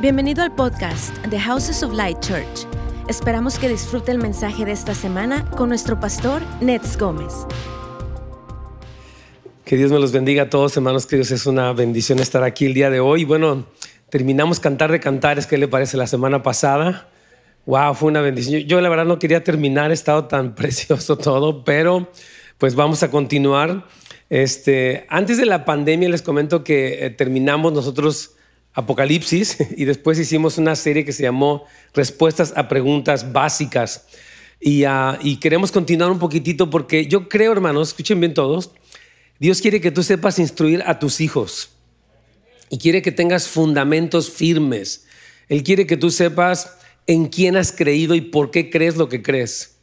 Bienvenido al podcast The Houses of Light Church. Esperamos que disfrute el mensaje de esta semana con nuestro pastor Nets Gómez. Que Dios me los bendiga a todos, hermanos, que Dios es una bendición estar aquí el día de hoy. Bueno, terminamos Cantar de Cantares, ¿qué le parece la semana pasada? Wow, fue una bendición. Yo, la verdad no quería terminar, he estado tan precioso todo, pero pues vamos a continuar. Este, antes de la pandemia les comento que eh, terminamos nosotros Apocalipsis y después hicimos una serie que se llamó Respuestas a Preguntas Básicas. Ah, y, queremos continuar un poquitito porque yo creo, hermanos, escuchen bien todos, Dios quiere que tú sepas instruir a tus hijos y quiere que tengas fundamentos firmes. Él quiere que tú sepas en quién has creído y por qué crees lo que crees.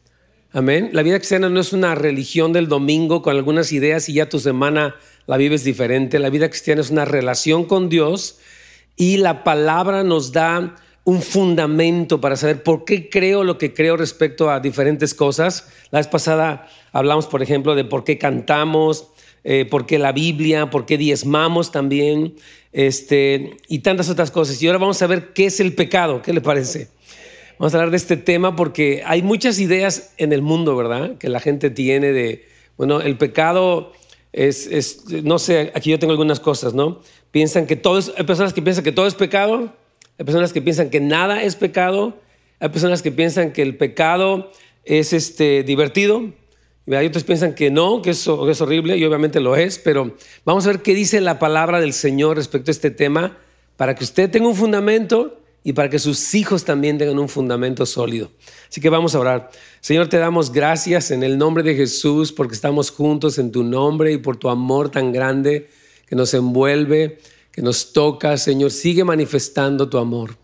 Amén. La vida cristiana no es una religión del domingo con algunas ideas y ya tu semana la vives diferente. La vida cristiana es una relación con Dios y la palabra nos da un fundamento para saber por qué creo lo que creo respecto a diferentes cosas. La vez pasada hablamos, por ejemplo, de por qué cantamos, eh, por qué la Biblia, por qué diezmamos también, este, y tantas otras cosas. Y ahora vamos a ver qué es el pecado, ¿qué le parece? Vamos a hablar de este tema porque hay muchas ideas en el mundo, ¿verdad? Que la gente tiene de, bueno, el pecado es, es no sé, aquí yo tengo algunas cosas, ¿no? Piensan que todo es, hay personas que piensan que todo es pecado, hay personas que piensan que nada es pecado, hay personas que piensan que el pecado es este, divertido, y hay otros que piensan que no, que eso es horrible, y obviamente lo es, pero vamos a ver qué dice la palabra del Señor respecto a este tema, para que usted tenga un fundamento y para que sus hijos también tengan un fundamento sólido. Así que vamos a orar. Señor, te damos gracias en el nombre de Jesús porque estamos juntos en tu nombre y por tu amor tan grande que nos envuelve, que nos toca. Señor, sigue manifestando tu amor.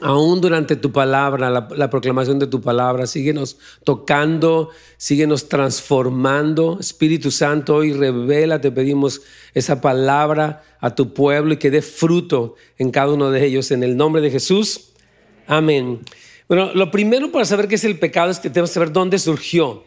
Aún durante tu palabra, la, proclamación de tu palabra, síguenos tocando, síguenos transformando. Espíritu Santo, hoy revela, te pedimos esa palabra a tu pueblo y que dé fruto en cada uno de ellos. En el nombre de Jesús. Amén. Bueno, lo primero para saber qué es el pecado es que tenemos que saber dónde surgió.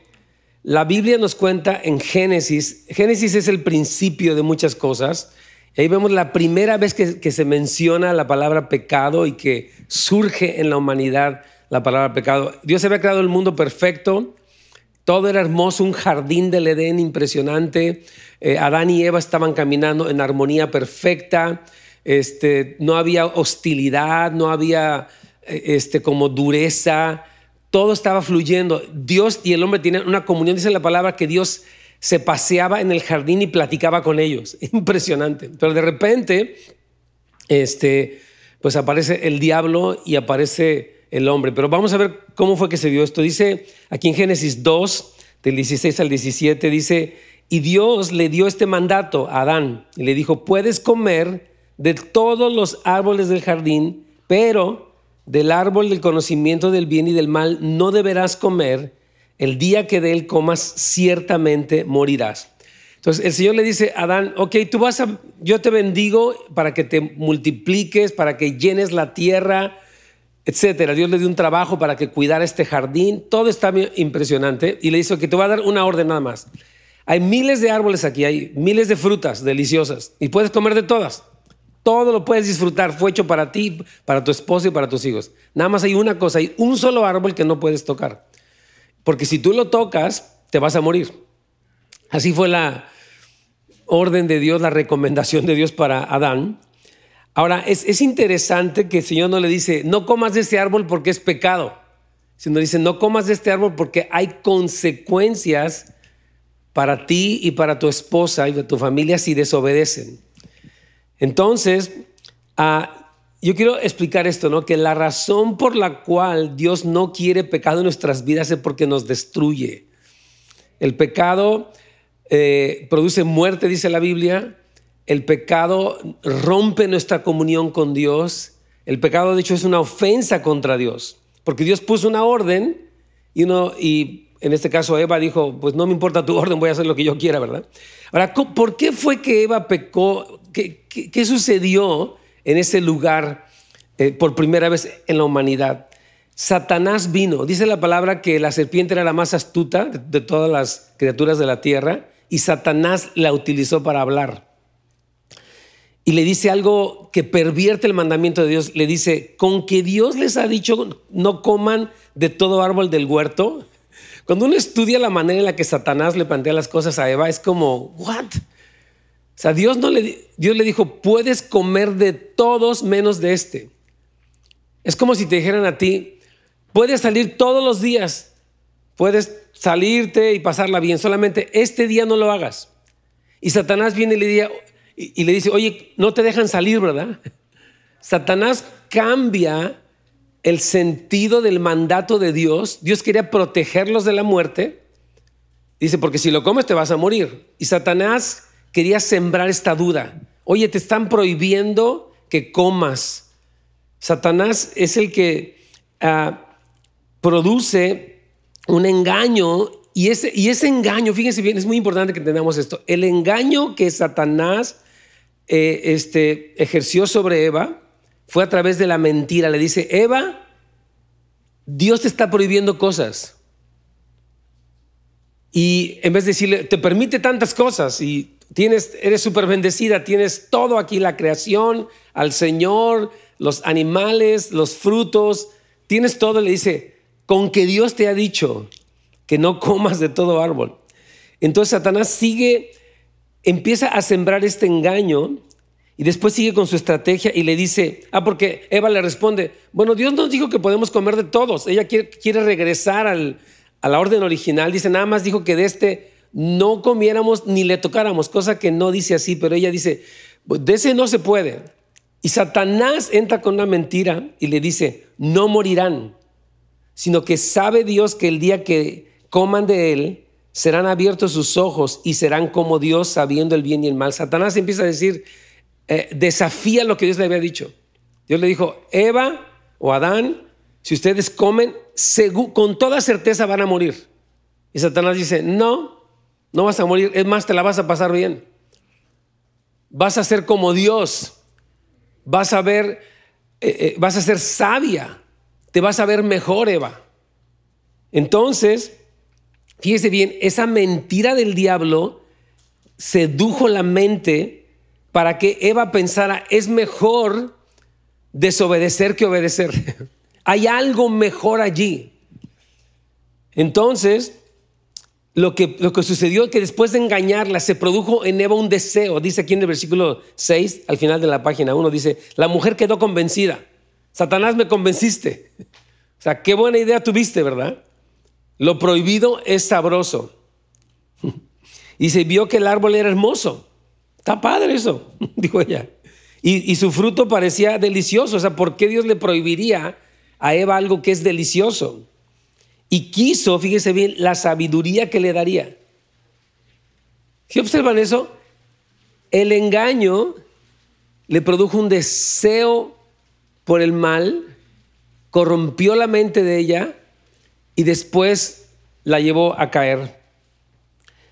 La Biblia nos cuenta en Génesis, Génesis es el principio de muchas cosas. Ahí vemos la primera vez que, se menciona la palabra pecado y que surge en la humanidad la palabra pecado. Dios había creado el mundo perfecto, todo era hermoso, un jardín del Edén impresionante. Eh, Adán y Eva estaban caminando en armonía perfecta. Este, no había hostilidad, no había eh, este, como dureza todo estaba fluyendo. Dios y el hombre tienen una comunión, dice la palabra, que Dios se paseaba en el jardín y platicaba con ellos. Impresionante. Pero de repente, este, pues aparece el diablo y aparece el hombre. Pero vamos a ver cómo fue que se dio esto. Dice aquí en Génesis 2, del 16 al 17, dice, y Dios le dio este mandato a Adán y le dijo, puedes comer de todos los árboles del jardín, pero del árbol del conocimiento del bien y del mal no deberás comer, el día que de él comas ciertamente morirás. Entonces el Señor le dice a Adán, ok, tú vas a, yo te bendigo para que te multipliques, para que llenes la tierra, etcétera. Dios le dio un trabajo para que cuidara este jardín, todo está impresionante y le dice que te voy a dar una orden nada más. Hay miles de árboles aquí, hay miles de frutas deliciosas y puedes comer de todas. Todo lo puedes disfrutar. Fue hecho para ti, para tu esposo y para tus hijos. Nada más hay una cosa, hay un solo árbol que no puedes tocar. Porque si tú lo tocas, te vas a morir. Así fue la orden de Dios, la recomendación de Dios para Adán. Ahora, es, interesante que el Señor no le dice, no comas de este árbol porque es pecado, sino dice, no comas de este árbol porque hay consecuencias para ti y para tu esposa y de tu familia si desobedecen. Entonces, ah, yo quiero explicar esto, ¿no? Que la razón por la cual Dios no quiere pecado en nuestras vidas es porque nos destruye. El pecado eh, produce muerte, dice la Biblia. El pecado rompe nuestra comunión con Dios. El pecado, de hecho, es una ofensa contra Dios. Porque Dios puso una orden y, uno, y en este caso Eva dijo, pues no me importa tu orden, voy a hacer lo que yo quiera, ¿verdad? Ahora, ¿por qué fue que Eva pecó ¿Qué, sucedió en ese lugar eh, por primera vez en la humanidad? Satanás vino. Dice la palabra que la serpiente era la más astuta de, todas las criaturas de la tierra y Satanás la utilizó para hablar. y le dice algo que pervierte el mandamiento de Dios. Le dice, con que Dios les ha dicho no coman de todo árbol del huerto. Cuando uno estudia la manera en la que Satanás le plantea las cosas a Eva, es como, ¿what? O sea, Dios, no le, Dios le dijo, puedes comer de todos menos de este. Es como si te dijeran a ti, puedes salir todos los días, puedes salirte y pasarla bien, solamente este día no lo hagas. Y Satanás viene y le y, le dice, oye, no te dejan salir, ¿verdad? Satanás cambia el sentido del mandato de Dios. Dios quería protegerlos de la muerte. Dice, porque si lo comes te vas a morir. Y Satanás quería sembrar esta duda. Oye, te están prohibiendo que comas. Satanás es el que ah, produce un engaño y ese, engaño, fíjense bien, es muy importante que entendamos esto. El engaño que Satanás eh, este, ejerció sobre Eva fue a través de la mentira. Le dice, Eva, Dios te está prohibiendo cosas. Y en vez de decirle, te permite tantas cosas y tienes, eres súper bendecida, tienes todo aquí, la creación, al Señor, los animales, los frutos, tienes todo, le dice, con que Dios te ha dicho que no comas de todo árbol. Entonces Satanás sigue empieza a sembrar este engaño y después sigue con su estrategia y le dice, ah, porque Eva le responde, bueno, Dios nos dijo que podemos comer de todos. Ella quiere, regresar a la orden original. Dice, nada más dijo que de este no comiéramos ni le tocáramos, cosa que no dice así, pero ella dice, de ese no se puede. Y Satanás entra con una mentira y le dice, no morirán, sino que sabe Dios que el día que coman de él, serán abiertos sus ojos y serán como Dios sabiendo el bien y el mal. Satanás empieza a decir, eh, desafía lo que Dios le había dicho. Dios le dijo, Eva o Adán, si ustedes comen, con toda certeza van a morir. Y Satanás dice, no, no vas a morir, es más, te la vas a pasar bien. Vas a ser como Dios, vas a ver, eh, eh, vas a ser sabia, te vas a ver mejor, Eva. Entonces, Fíjese bien, esa mentira del diablo sedujo la mente para que Eva pensara, es mejor desobedecer que obedecer. Hay algo mejor allí. Entonces, lo que, lo que sucedió es que después de engañarla se produjo en Eva un deseo. Dice aquí en el versículo 6, al final de la página 1, dice, la mujer quedó convencida. Satanás me convenciste. O sea, qué buena idea tuviste, ¿verdad? Lo prohibido es sabroso. Y se vio que el árbol era hermoso. Está padre eso, dijo ella. Y, su fruto parecía delicioso. O sea, ¿por qué Dios le prohibiría a Eva algo que es delicioso? Y quiso, fíjese bien, la sabiduría que le daría. ¿Sí observan eso? El engaño le produjo un deseo por el mal, corrompió la mente de ella y después la llevó a caer.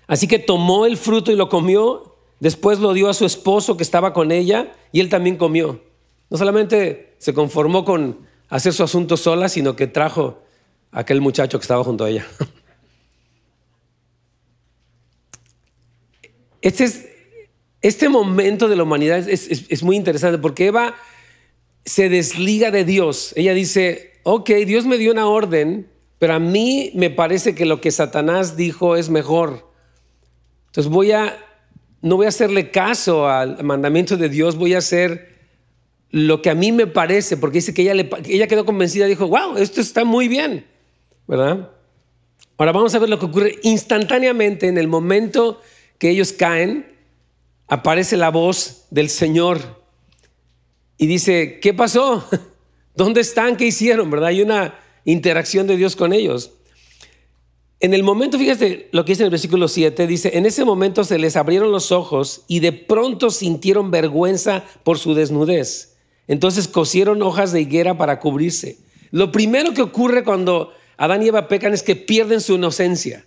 Así que tomó el fruto y lo comió, después lo dio a su esposo que estaba con ella y él también comió. No solamente se conformó con hacer su asunto sola, sino que trajo a aquel muchacho que estaba junto a ella. Este, es, este momento de la humanidad es, es muy interesante porque Eva se desliga de Dios. Ella dice, ok, Dios me dio una orden, pero a mí me parece que lo que Satanás dijo es mejor. Entonces voy a, no voy a hacerle caso al mandamiento de Dios, voy a hacer lo que a mí me parece, porque dice que ella, le, quedó convencida, dijo, wow, esto está muy bien, ¿verdad? Ahora vamos a ver lo que ocurre instantáneamente en el momento que ellos caen, aparece la voz del Señor y dice, ¿qué pasó? ¿Dónde están? ¿Qué hicieron? ¿Verdad? Hay una interacción de Dios con ellos. En el momento, fíjate lo que dice en el versículo 7, dice, en ese momento se les abrieron los ojos y de pronto sintieron vergüenza por su desnudez. Entonces cosieron hojas de higuera para cubrirse. Lo primero que ocurre cuando Adán y Eva pecan es que pierden su inocencia.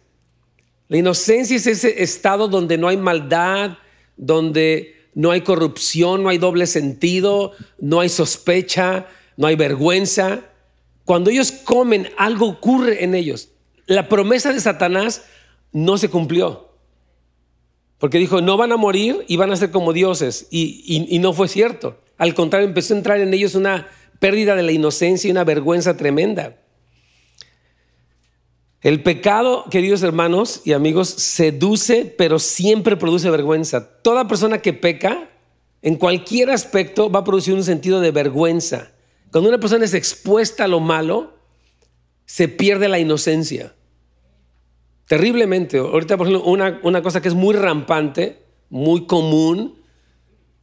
La inocencia es ese estado donde no hay maldad, donde no hay corrupción, no hay doble sentido, no hay sospecha, no hay vergüenza. Cuando ellos comen, algo ocurre en ellos. La promesa de Satanás no se cumplió. Porque dijo, no van a morir y van a ser como dioses. Y, no fue cierto. Al contrario, empezó a entrar en ellos una pérdida de la inocencia y una vergüenza tremenda. El pecado, queridos hermanos y amigos, seduce, pero siempre produce vergüenza. Toda persona que peca, en cualquier aspecto, va a producir un sentido de vergüenza. Cuando una persona es expuesta a lo malo, se pierde la inocencia. Terriblemente. Ahorita, por ejemplo, una, una cosa que es muy rampante, muy común,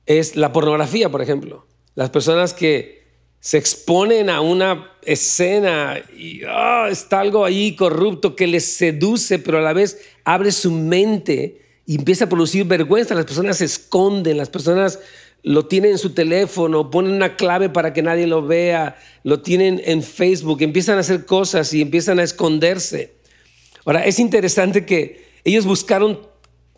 es la pornografía, por ejemplo. Las personas que se exponen a una escena y ah, está algo ahí corrupto que les seduce, pero a la vez abre su mente y empieza a producir vergüenza. Las personas se esconden, las personas lo tienen en su teléfono, ponen una clave para que nadie lo vea, lo tienen en Facebook, empiezan a hacer cosas y empiezan a esconderse. Ahora, es interesante que ellos buscaron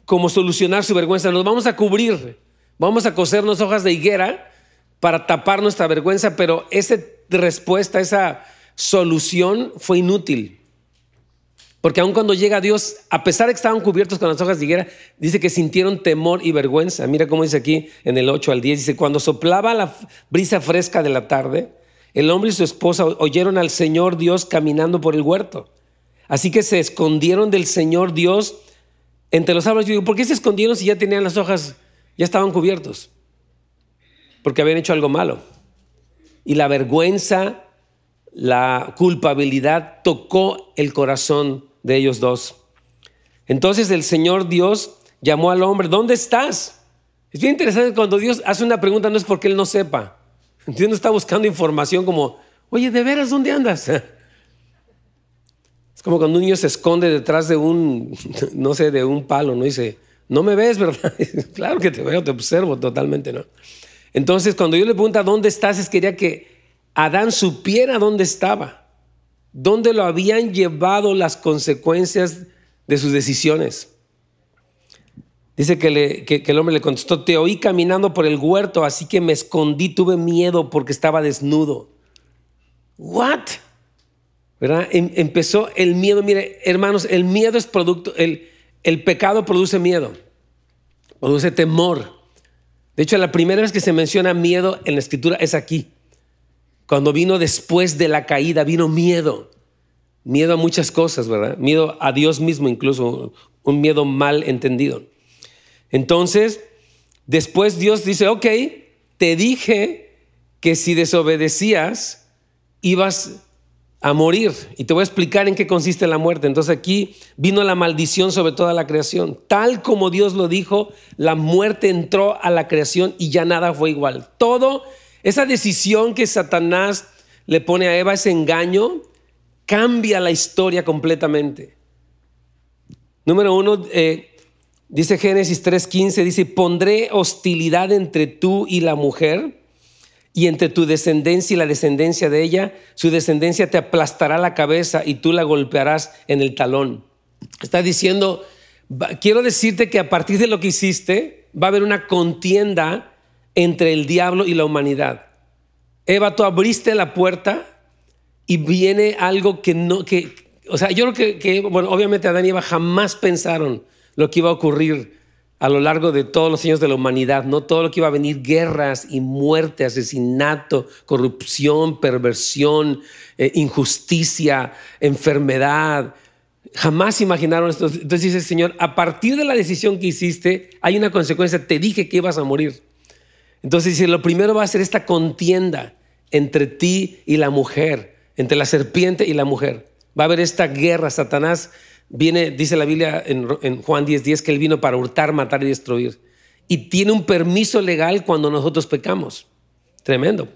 cómo solucionar su vergüenza. Nos vamos a cubrir, vamos a cosernos hojas de higuera para tapar nuestra vergüenza, pero esa respuesta, esa solución fue inútil. Porque aun cuando llega Dios, a pesar de que estaban cubiertos con las hojas de higuera, dice que sintieron temor y vergüenza. Mira cómo dice aquí en el 8 al 10, dice, cuando soplaba la brisa fresca de la tarde, el hombre y su esposa oyeron al Señor Dios caminando por el huerto. Así que se escondieron del Señor Dios entre los árboles. Yo digo, ¿por qué se escondieron si ya tenían las hojas, ya estaban cubiertos? Porque habían hecho algo malo. Y la vergüenza, la culpabilidad tocó el corazón de ellos dos. Entonces el Señor Dios llamó al hombre, ¿dónde estás? Es bien interesante cuando Dios hace una pregunta, no es porque Él no sepa. Dios no está buscando información como, oye, ¿de veras dónde andas? Como cuando un niño se esconde detrás de un, no sé, de un palo, ¿no? Dice, no me ves, ¿verdad? claro que te veo, te observo totalmente, ¿no? Entonces, cuando yo le pregunto dónde estás, es quería que Adán supiera dónde estaba, dónde lo habían llevado las consecuencias de sus decisiones. Dice que, que, el hombre le contestó, te oí caminando por el huerto, así que me escondí, tuve miedo porque estaba desnudo. ¿What? ¿Verdad? Em, empezó el miedo. Mire, hermanos, el miedo es producto, el, el pecado produce miedo, produce temor. De hecho, la primera vez que se menciona miedo en la escritura es aquí. Cuando vino después de la caída, vino miedo. Miedo a muchas cosas, ¿verdad? Miedo a Dios mismo, incluso un miedo mal entendido. Entonces, después Dios dice, ok, te dije que si desobedecías, ibas a morir. Y te voy a explicar en qué consiste la muerte. Entonces aquí vino la maldición sobre toda la creación. Tal como Dios lo dijo, la muerte entró a la creación y ya nada fue igual. Todo, esa decisión que Satanás le pone a Eva, ese engaño, cambia la historia completamente. Número uno, eh, dice Génesis 3.15, dice, pondré hostilidad entre tú y la mujer y entre tu descendencia y la descendencia de ella, su descendencia te aplastará la cabeza y tú la golpearás en el talón. Está diciendo, quiero decirte que a partir de lo que hiciste, va a haber una contienda entre el diablo y la humanidad. Eva, tú abriste la puerta y viene algo que no, que, o sea, yo creo que, que bueno, obviamente Adán y Eva jamás pensaron lo que iba a ocurrir a lo largo de todos los años de la humanidad, no todo lo que iba a venir, guerras y muerte, asesinato, corrupción, perversión, eh, injusticia, enfermedad. Jamás imaginaron esto. Entonces dice Señor, a partir de la decisión que hiciste, hay una consecuencia, te dije que ibas a morir. Entonces dice, lo primero va a ser esta contienda entre ti y la mujer, entre la serpiente y la mujer. Va a haber esta guerra, Satanás Viene, dice la Biblia en, Juan 10:10 10, que Él vino para hurtar, matar y destruir. Y tiene un permiso legal cuando nosotros pecamos. Tremendo.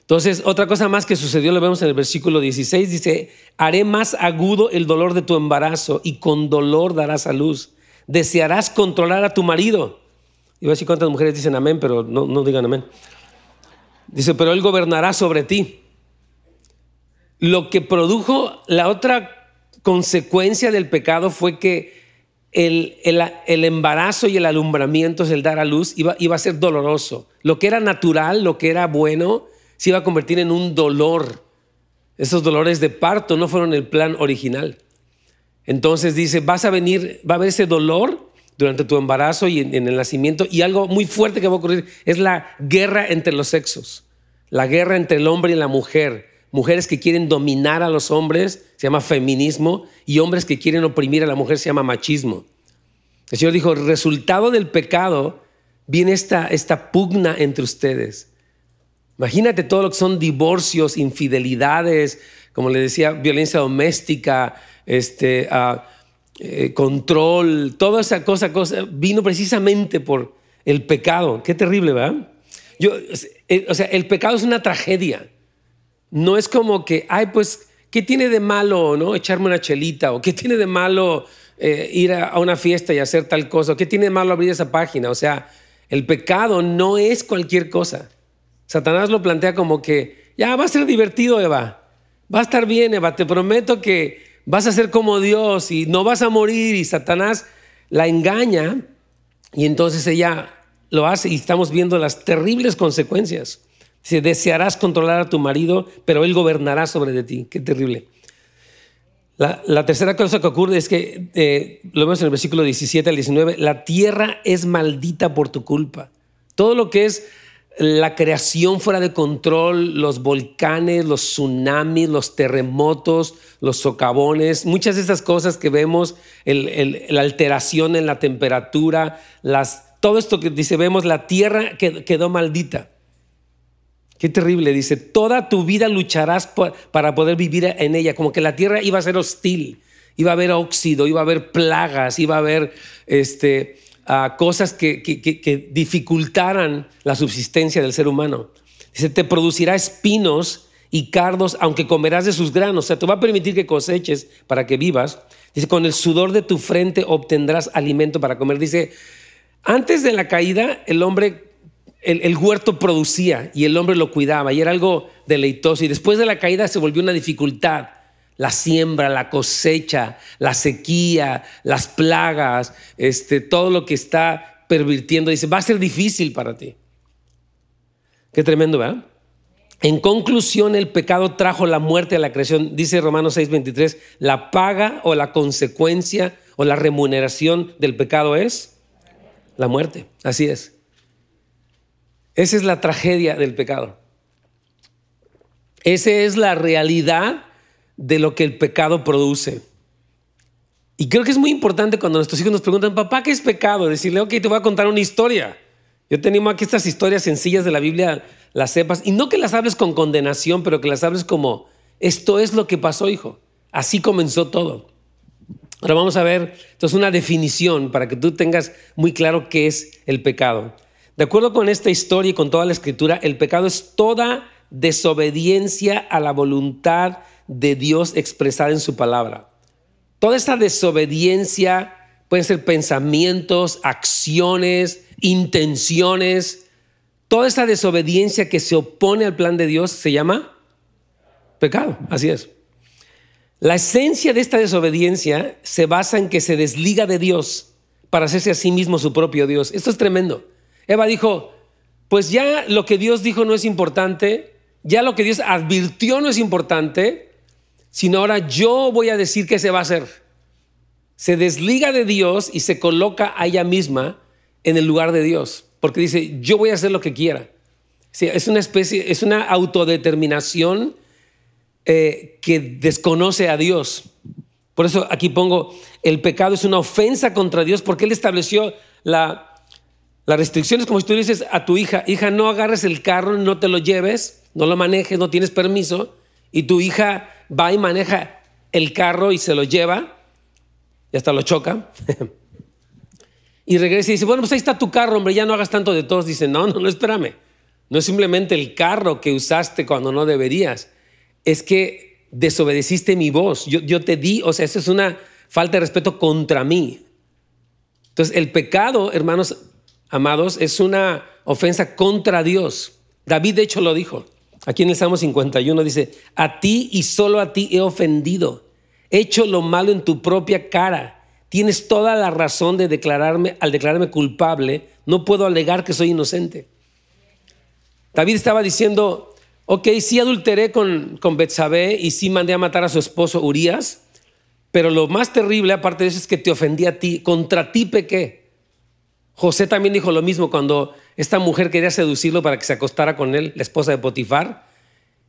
Entonces, otra cosa más que sucedió, lo vemos en el versículo 16, dice, haré más agudo el dolor de tu embarazo y con dolor darás a luz. Desearás controlar a tu marido. Voy a decir cuántas mujeres dicen amén, pero no, no digan amén. Dice, pero él gobernará sobre ti. Lo que produjo la otra consecuencia del pecado fue que el, el, embarazo y el alumbramiento, el dar a luz, iba, iba a ser doloroso. Lo que era natural, lo que era bueno, se iba a convertir en un dolor. Esos dolores de parto no fueron el plan original. Entonces dice, vas a venir, va a haber ese dolor, durante tu embarazo y en, el nacimiento. Y algo muy fuerte que va a ocurrir es la guerra entre los sexos, la guerra entre el hombre y la mujer. Mujeres que quieren dominar a los hombres, se llama feminismo, y hombres que quieren oprimir a la mujer, se llama machismo. El Señor dijo, resultado del pecado viene esta, esta pugna entre ustedes. Imagínate todo lo que son divorcios, infidelidades, como le decía, violencia doméstica, este, uh, eh, control, toda esa cosa, cosa, vino precisamente por el pecado. Qué terrible, ¿verdad? Yo, eh, o sea, el pecado es una tragedia. No es como que, ay, pues, ¿qué tiene de malo, no? Echarme una chelita, o qué tiene de malo eh, ir a, una fiesta y hacer tal cosa, qué tiene de malo abrir esa página. O sea, el pecado no es cualquier cosa. Satanás lo plantea como que, ya va a ser divertido, Eva. Va a estar bien, Eva. Te prometo que vas a ser como Dios y no vas a morir. Y Satanás la engaña y entonces ella lo hace y estamos viendo las terribles consecuencias. Dice, desearás controlar a tu marido, pero él gobernará sobre de ti. Qué terrible. La, tercera cosa que ocurre es que, eh, lo vemos en el versículo 17 al 19, la tierra es maldita por tu culpa. Todo lo que es la creación fuera de control, los volcanes, los tsunamis, los terremotos, los socavones, muchas de esas cosas que vemos, la alteración en la temperatura, las, todo esto que dice, vemos, la tierra quedó maldita. Qué terrible, dice, toda tu vida lucharás para poder vivir en ella, como que la tierra iba a ser hostil, iba a haber óxido, iba a haber plagas, iba a haber este, cosas que, que, dificultaran la subsistencia del ser humano. Dice, te producirá espinos y cardos, aunque comerás de sus granos. O sea, te va a permitir que coseches para que vivas. Dice, con el sudor de tu frente obtendrás alimento para comer. Dice, antes de la caída, el hombre, el, huerto producía y el hombre lo cuidaba y era algo deleitoso. Y después de la caída se volvió una dificultad la siembra, la cosecha, la sequía, las plagas, este, todo lo que está pervirtiendo. Dice, va a ser difícil para ti. Qué tremendo, ¿verdad? En conclusión, el pecado trajo la muerte a la creación. Dice Romanos 6:23, la paga o la consecuencia o la remuneración del pecado es la muerte. Así es. Esa es la tragedia del pecado. Esa es la realidad de lo que el pecado produce. Y creo que es muy importante cuando nuestros hijos nos preguntan, papá, ¿qué es pecado? Decirle, ok, te voy a contar una historia. Yo te animo a que estas historias sencillas de la Biblia las sepas y no que las hables con condenación, pero que las hables como, esto es lo que pasó, hijo. Así comenzó todo. Ahora vamos a ver, entonces, una definición para que tú tengas muy claro qué es el pecado. De acuerdo con esta historia y con toda la escritura, el pecado es toda desobediencia a la voluntad de Dios expresada en su palabra. Toda esta desobediencia pueden ser pensamientos, acciones, intenciones. Toda esta desobediencia que se opone al plan de Dios se llama pecado. Así es. La esencia de esta desobediencia se basa en que se desliga de Dios para hacerse a sí mismo su propio Dios. Esto es tremendo. Eva dijo, pues ya lo que Dios dijo no es importante, ya lo que Dios advirtió no es importante, sino ahora yo voy a decir qué se va a hacer. Se desliga de Dios y se coloca a ella misma en el lugar de Dios, porque dice, yo voy a hacer lo que quiera. es una especie, es una autodeterminación eh, que desconoce a Dios. Por eso aquí pongo, el pecado es una ofensa contra Dios porque Él estableció la, las restricciones, como si tú dices a tu hija, hija, no agarres el carro, no te lo lleves, no lo manejes, no tienes permiso, y tu hija va y maneja el carro y se lo lleva y hasta lo choca. y regresa y dice, bueno, pues ahí está tu carro, hombre, ya no hagas tanto de todos. Dice, no, no, no, espérame. No es simplemente el carro que usaste cuando no deberías. Es que desobedeciste mi voz. Yo, yo te di, o sea, eso es una falta de respeto contra mí. Entonces, el pecado, hermanos amados, es una ofensa contra Dios. David, de hecho, lo dijo. Aquí en el Salmo 51 dice, a ti y solo a ti he ofendido, he hecho lo malo en tu propia cara. Tienes toda la razón de declararme, al declararme culpable, no puedo alegar que soy inocente. David estaba diciendo, ok, sí adulteré con, con Betsabé y sí mandé a matar a su esposo Urias, pero lo más terrible, aparte de eso, es que te ofendí a ti, contra ti pequé. José también dijo lo mismo cuando esta mujer quería seducirlo para que se acostara con él, la esposa de Potifar,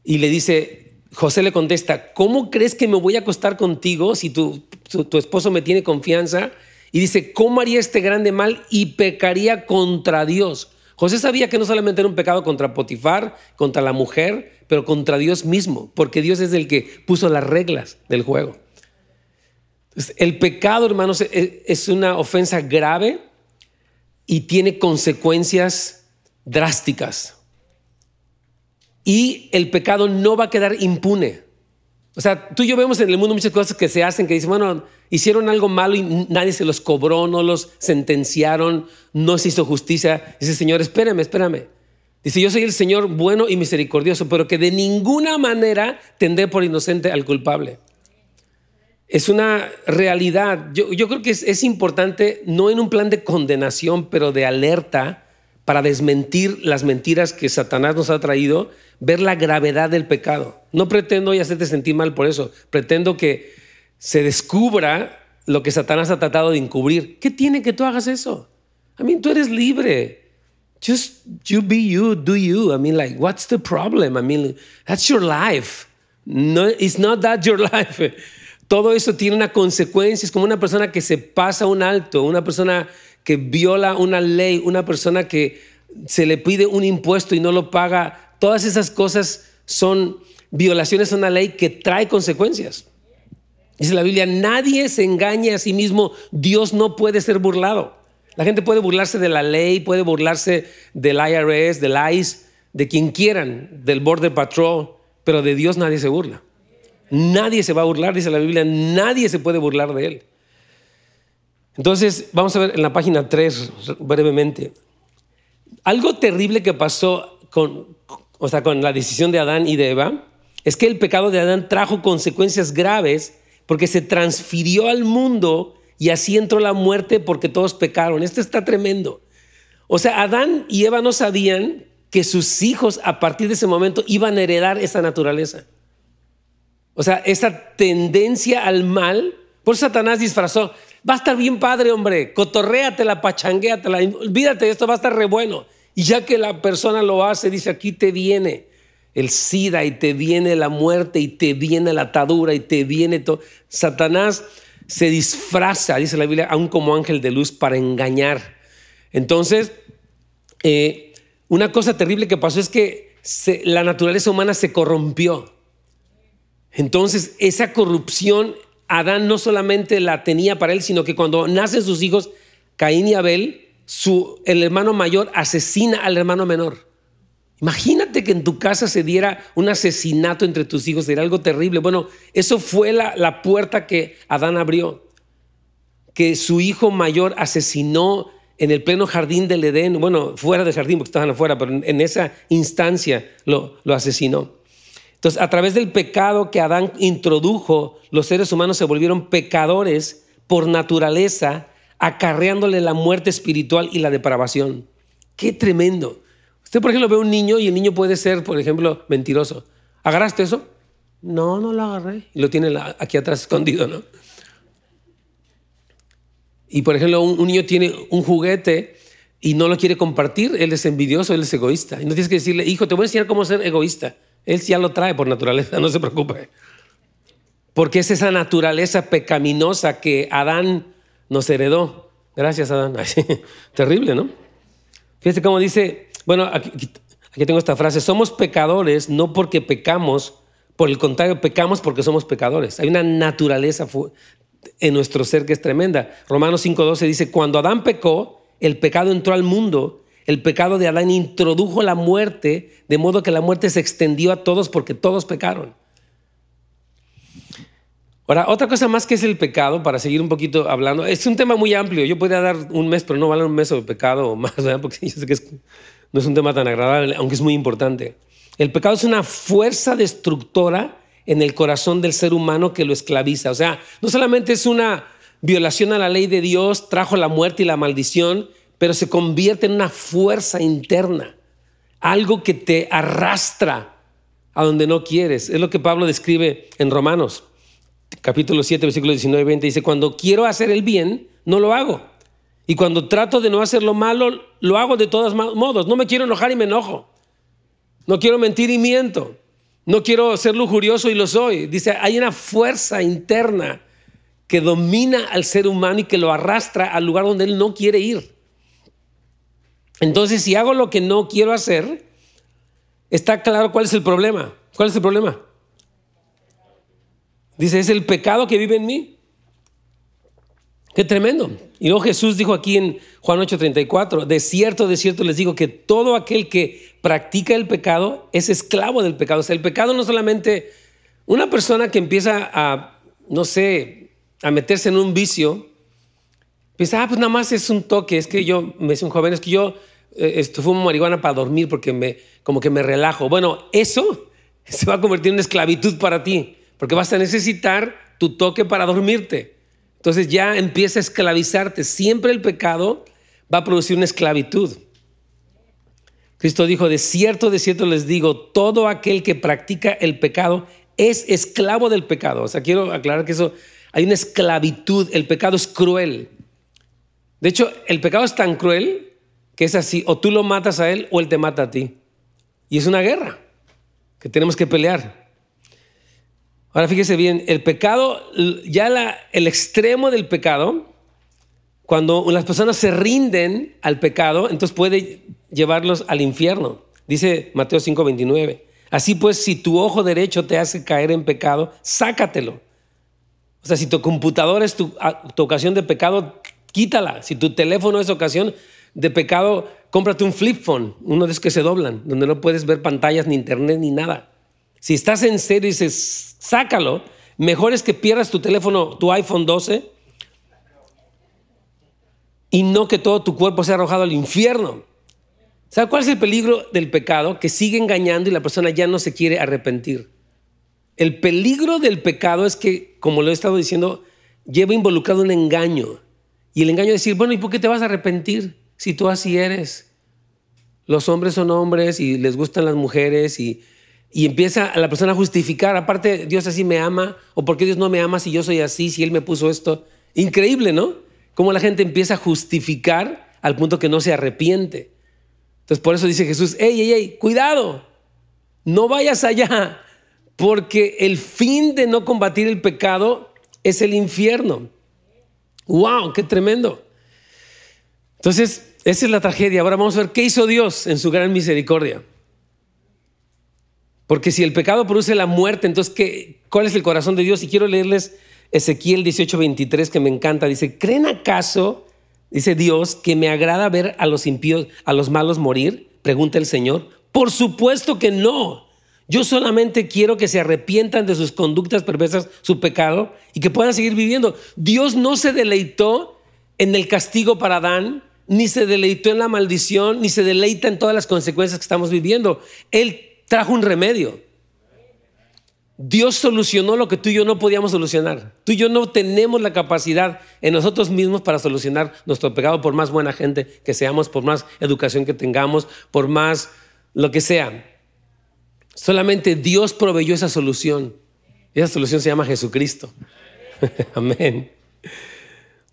y le dice, José le contesta, ¿cómo crees que me voy a acostar contigo si tu, tu, esposo me tiene confianza? Y dice, ¿cómo haría este grande mal y pecaría contra Dios? José sabía que no solamente era un pecado contra Potifar, contra la mujer, pero contra Dios mismo, porque Dios es el que puso las reglas del juego. el pecado, hermanos, e, es una ofensa grave y tiene consecuencias drásticas. Y el pecado no va a quedar impune. O sea, tú y yo vemos en el mundo muchas cosas que se hacen que dicen, bueno, hicieron algo malo y nadie se los cobró, no los sentenciaron, no se hizo justicia. Dice, Señor, espérame, espérame. Dice, yo soy el Señor bueno y misericordioso, pero que de ninguna manera tendré por inocente al culpable. Es una realidad. Yo, creo que es, importante, no en un plan de condenación, pero de alerta para desmentir las mentiras que Satanás nos ha traído, ver la gravedad del pecado. No pretendo y hacerte sentir mal por eso, pretendo que se descubra lo que Satanás ha tratado de encubrir. ¿Qué tiene que tú hagas eso? A mí, tú eres libre. Just you be you, do you. I mean, like, what's the problem? I mean, that's your life. No, it's not that your life. Todo eso tiene una consecuencia. Es como una persona que se pasa un alto, una persona que viola una ley, una persona que se le pide un impuesto y no lo paga. Todas esas cosas son violaciones a una ley que trae consecuencias. Dice la Biblia, nadie se engaña a sí mismo, Dios no puede ser burlado. La gente puede burlarse de la ley, puede burlarse del IRS, del ICE, de quien quieran, del Border Patrol, pero de Dios nadie se burla. Nadie se va a burlar, dice la Biblia, nadie se puede burlar de él. Entonces, vamos a ver en la página 3 brevemente. Algo terrible que pasó con, o sea, con la decisión de Adán y de Eva es que el pecado de Adán trajo consecuencias graves porque se transfirió al mundo y así entró la muerte porque todos pecaron. Esto está tremendo. O sea, Adán y Eva no sabían que sus hijos a partir de ese momento iban a heredar esa naturaleza. O sea, esa tendencia al mal. Por Satanás disfrazó. Va a estar bien padre, hombre. Cotorréatela, pachanguéatela. Olvídate de esto, va a estar re bueno. Y ya que la persona lo hace, dice, aquí te viene el SIDA y te viene la muerte y te viene la atadura y te viene todo. Satanás se disfraza, dice la Biblia, aún como ángel de luz para engañar. Entonces, eh, una cosa terrible que pasó es que la naturaleza humana se corrompió. Entonces, esa corrupción, Adán no solamente la tenía para él, sino que cuando nacen sus hijos, Caín y Abel, su, el hermano mayor asesina al hermano menor. Imagínate que en tu casa se diera un asesinato entre tus hijos, sería algo terrible. Bueno, eso fue la, puerta que Adán abrió, que su hijo mayor asesinó en el pleno jardín del Edén, bueno, fuera del jardín porque estaban afuera, pero en esa instancia lo, lo asesinó. Entonces, a través del pecado que Adán introdujo, los seres humanos se volvieron pecadores por naturaleza, acarreándole la muerte espiritual y la depravación. Qué tremendo. Usted, por ejemplo, ve a un niño y el niño puede ser, por ejemplo, mentiroso. ¿Agarraste eso? No, no lo agarré. Y lo tiene aquí atrás escondido, ¿no? Y por ejemplo, un, niño tiene un juguete y no lo quiere compartir, él es envidioso, él es egoísta. Y no tienes que decirle, hijo, te voy a enseñar cómo ser egoísta. Él ya lo trae por naturaleza, no se preocupe. Porque es esa naturaleza pecaminosa que Adán nos heredó. Gracias, Adán. Terrible, ¿no? Fíjese cómo dice bueno, aquí, tengo esta frase, somos pecadores no porque pecamos, por el contrario, pecamos porque somos pecadores. Hay una naturaleza en nuestro ser que es tremenda. Romanos 5.12 dice, cuando Adán pecó, el pecado entró al mundo, el pecado de Adán introdujo la muerte, de modo que la muerte se extendió a todos porque todos pecaron. Ahora, otra cosa más que es el pecado, para seguir un poquito hablando, es un tema muy amplio. Yo podría dar un mes, pero no vale un mes sobre pecado o más, porque yo sé que no es un tema tan agradable, aunque es muy importante. El pecado es una fuerza destructora en el corazón del ser humano que lo esclaviza. O sea, no solamente es una violación a la ley de Dios, trajo la muerte y la maldición, pero se convierte en una fuerza interna, algo que te arrastra a donde no quieres. Es lo que Pablo describe en Romanos, capítulo 7, versículo 19 y 20. Dice, cuando quiero hacer el bien, no lo hago Y cuando trato de no hacer lo malo, lo hago de todos modos. No me quiero enojar y me enojo. No quiero mentir y miento. No quiero ser lujurioso y lo soy. Dice, hay una fuerza interna que domina al ser humano y que lo arrastra al lugar donde él no quiere ir. Entonces, si hago lo que no quiero hacer, está claro cuál es el problema. ¿Cuál es el problema? Dice, es el pecado que vive en mí. Qué tremendo. Y luego Jesús dijo aquí en Juan 8:34, de cierto, de cierto les digo que todo aquel que practica el pecado es esclavo del pecado. O sea, el pecado no solamente una persona que empieza a, no sé, a meterse en un vicio, piensa, ah, pues nada más es un toque, es que yo, me dice un joven, es que yo eh, esto, fumo marihuana para dormir porque me, como que me relajo. Bueno, eso se va a convertir en esclavitud para ti, porque vas a necesitar tu toque para dormirte. Entonces ya empieza a esclavizarte. Siempre el pecado va a producir una esclavitud. Cristo dijo, de cierto, de cierto les digo, todo aquel que practica el pecado es esclavo del pecado. O sea, quiero aclarar que eso, hay una esclavitud, el pecado es cruel. De hecho, el pecado es tan cruel que es así, o tú lo matas a él o él te mata a ti. Y es una guerra que tenemos que pelear. Ahora fíjese bien, el pecado, ya el extremo del pecado, cuando las personas se rinden al pecado, entonces puede llevarlos al infierno. Dice Mateo 5:29. Así pues, si tu ojo derecho te hace caer en pecado, sácatelo. O sea, si tu computadora es tu, tu ocasión de pecado, quítala. Si tu teléfono es ocasión de pecado, cómprate un flip phone, uno de esos que se doblan, donde no puedes ver pantallas, ni internet, ni nada. Si estás en serio y dices, sácalo, mejor es que pierdas tu teléfono, tu iPhone 12, y no que todo tu cuerpo sea arrojado al infierno. ¿Sabe cuál es el peligro del pecado? Que sigue engañando y la persona ya no se quiere arrepentir. El peligro del pecado es que, como lo he estado diciendo, lleva involucrado un engaño. Y el engaño es decir, bueno, ¿y por qué te vas a arrepentir si tú así eres? Los hombres son hombres y les gustan las mujeres y y empieza la persona a justificar, aparte Dios así me ama, o por qué Dios no me ama si yo soy así, si Él me puso esto. Increíble, ¿no? Cómo la gente empieza a justificar al punto que no se arrepiente. Entonces por eso dice Jesús, hey, hey, hey, cuidado, no vayas allá, porque el fin de no combatir el pecado es el infierno. ¡Wow! ¡Qué tremendo! Entonces, esa es la tragedia. Ahora vamos a ver qué hizo Dios en su gran misericordia. Porque si el pecado produce la muerte, entonces ¿qué, ¿cuál es el corazón de Dios? Y quiero leerles Ezequiel 18:23 que me encanta. Dice, ¿creen acaso, dice Dios, que me agrada ver a los impíos, a los malos morir? Pregunta el Señor. Por supuesto que no. Yo solamente quiero que se arrepientan de sus conductas perversas, su pecado, y que puedan seguir viviendo. Dios no se deleitó en el castigo para Adán, ni se deleitó en la maldición, ni se deleita en todas las consecuencias que estamos viviendo. Él trajo un remedio. Dios solucionó lo que tú y yo no podíamos solucionar. Tú y yo no tenemos la capacidad en nosotros mismos para solucionar nuestro pecado por más buena gente que seamos, por más educación que tengamos, por más lo que sea. Solamente Dios proveyó esa solución. Esa solución se llama Jesucristo. Amén.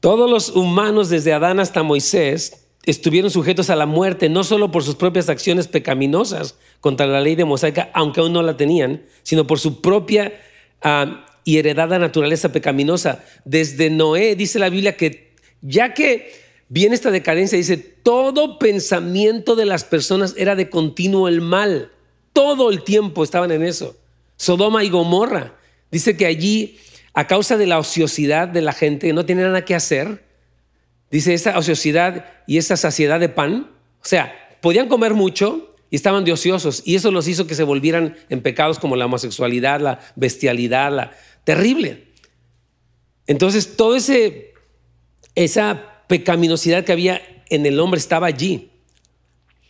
Todos los humanos desde Adán hasta Moisés estuvieron sujetos a la muerte, no solo por sus propias acciones pecaminosas contra la ley de mosaica, aunque aún no la tenían, sino por su propia ah, y heredada naturaleza pecaminosa. Desde Noé dice la Biblia que ya que viene esta decadencia, dice, todo pensamiento de las personas era de continuo el mal. Todo el tiempo estaban en eso. Sodoma y Gomorra. Dice que allí, a causa de la ociosidad de la gente, no tenían nada que hacer, Dice, esa ociosidad y esa saciedad de pan, o sea, podían comer mucho y estaban de ociosos y eso los hizo que se volvieran en pecados como la homosexualidad, la bestialidad, la terrible. Entonces, toda esa pecaminosidad que había en el hombre estaba allí.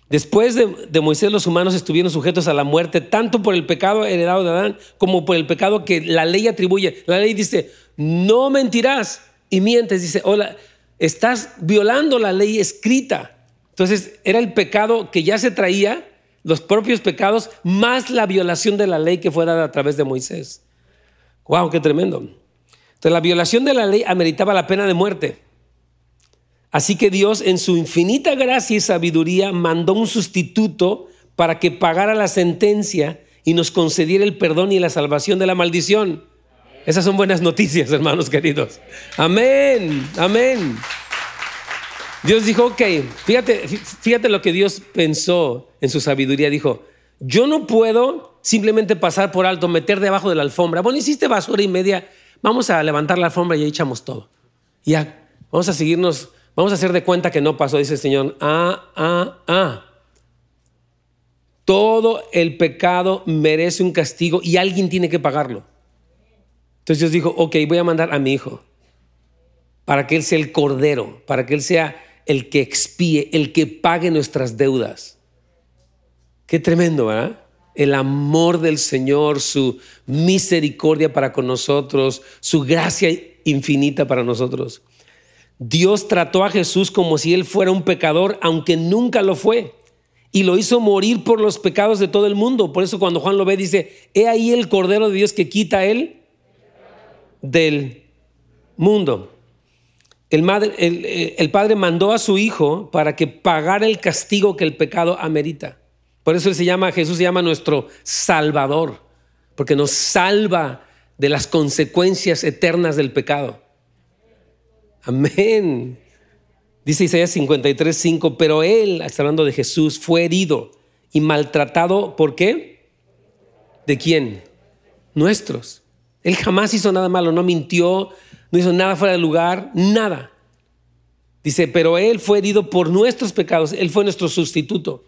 Después de, Moisés los humanos estuvieron sujetos a la muerte tanto por el pecado heredado de Adán como por el pecado que la ley atribuye. La ley dice, no mentirás y mientes. Dice, hola, estás violando la ley escrita. Entonces era el pecado que ya se traía, los propios pecados, más la violación de la ley que fue dada a través de Moisés. ¡Wow! ¡Qué tremendo! Entonces la violación de la ley ameritaba la pena de muerte. Así que Dios en su infinita gracia y sabiduría mandó un sustituto para que pagara la sentencia y nos concediera el perdón y la salvación de la maldición. Esas son buenas noticias, hermanos queridos. Amén, amén. Dios dijo, ok, fíjate, fíjate lo que Dios pensó en su sabiduría. Dijo, yo no puedo simplemente pasar por alto, meter debajo de la alfombra. Bueno, hiciste basura y media, vamos a levantar la alfombra y ahí echamos todo. Ya, vamos a seguirnos, vamos a hacer de cuenta que no pasó, dice el Señor. Ah, ah, ah. Todo el pecado merece un castigo y alguien tiene que pagarlo. Entonces Dios dijo, ok, voy a mandar a mi hijo para que Él sea el cordero, para que Él sea el que expíe, el que pague nuestras deudas. Qué tremendo, ¿verdad? El amor del Señor, su misericordia para con nosotros, su gracia infinita para nosotros. Dios trató a Jesús como si Él fuera un pecador, aunque nunca lo fue y lo hizo morir por los pecados de todo el mundo. Por eso cuando Juan lo ve dice, he ahí el Cordero de Dios que quita él del mundo. Eh, el, Padre mandó a su Hijo para que pagara el castigo que el pecado amerita. Por eso él se llama, Jesús se llama nuestro Salvador, porque nos salva de las consecuencias eternas del pecado. Amén. Dice Isaías 53, 5, pero él, está hablando de Jesús, fue herido y maltratado. ¿Por qué? ¿De quién? Nuestros. Él jamás hizo nada malo, no mintió, no hizo nada fuera de lugar, nada. Dice, pero él fue herido por nuestros pecados, él fue nuestro sustituto.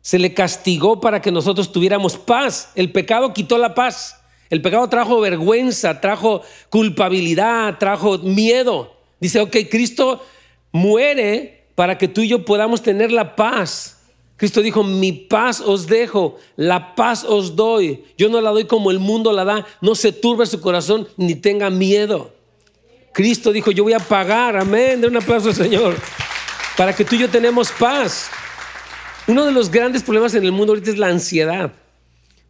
Se le castigó para que nosotros tuviéramos paz. El pecado quitó la paz. El pecado trajo vergüenza, trajo culpabilidad, trajo miedo. Dice, ok, Cristo muere para que tú y yo podamos tener la paz. Cristo dijo, mi paz os dejo, la paz os doy. Yo no la doy como el mundo la da. No se turbe su corazón ni tenga miedo. Cristo dijo, yo voy a pagar, amén, de un aplauso al Señor, para que tú y yo tenemos paz. Uno de los grandes problemas en el mundo ahorita es la ansiedad.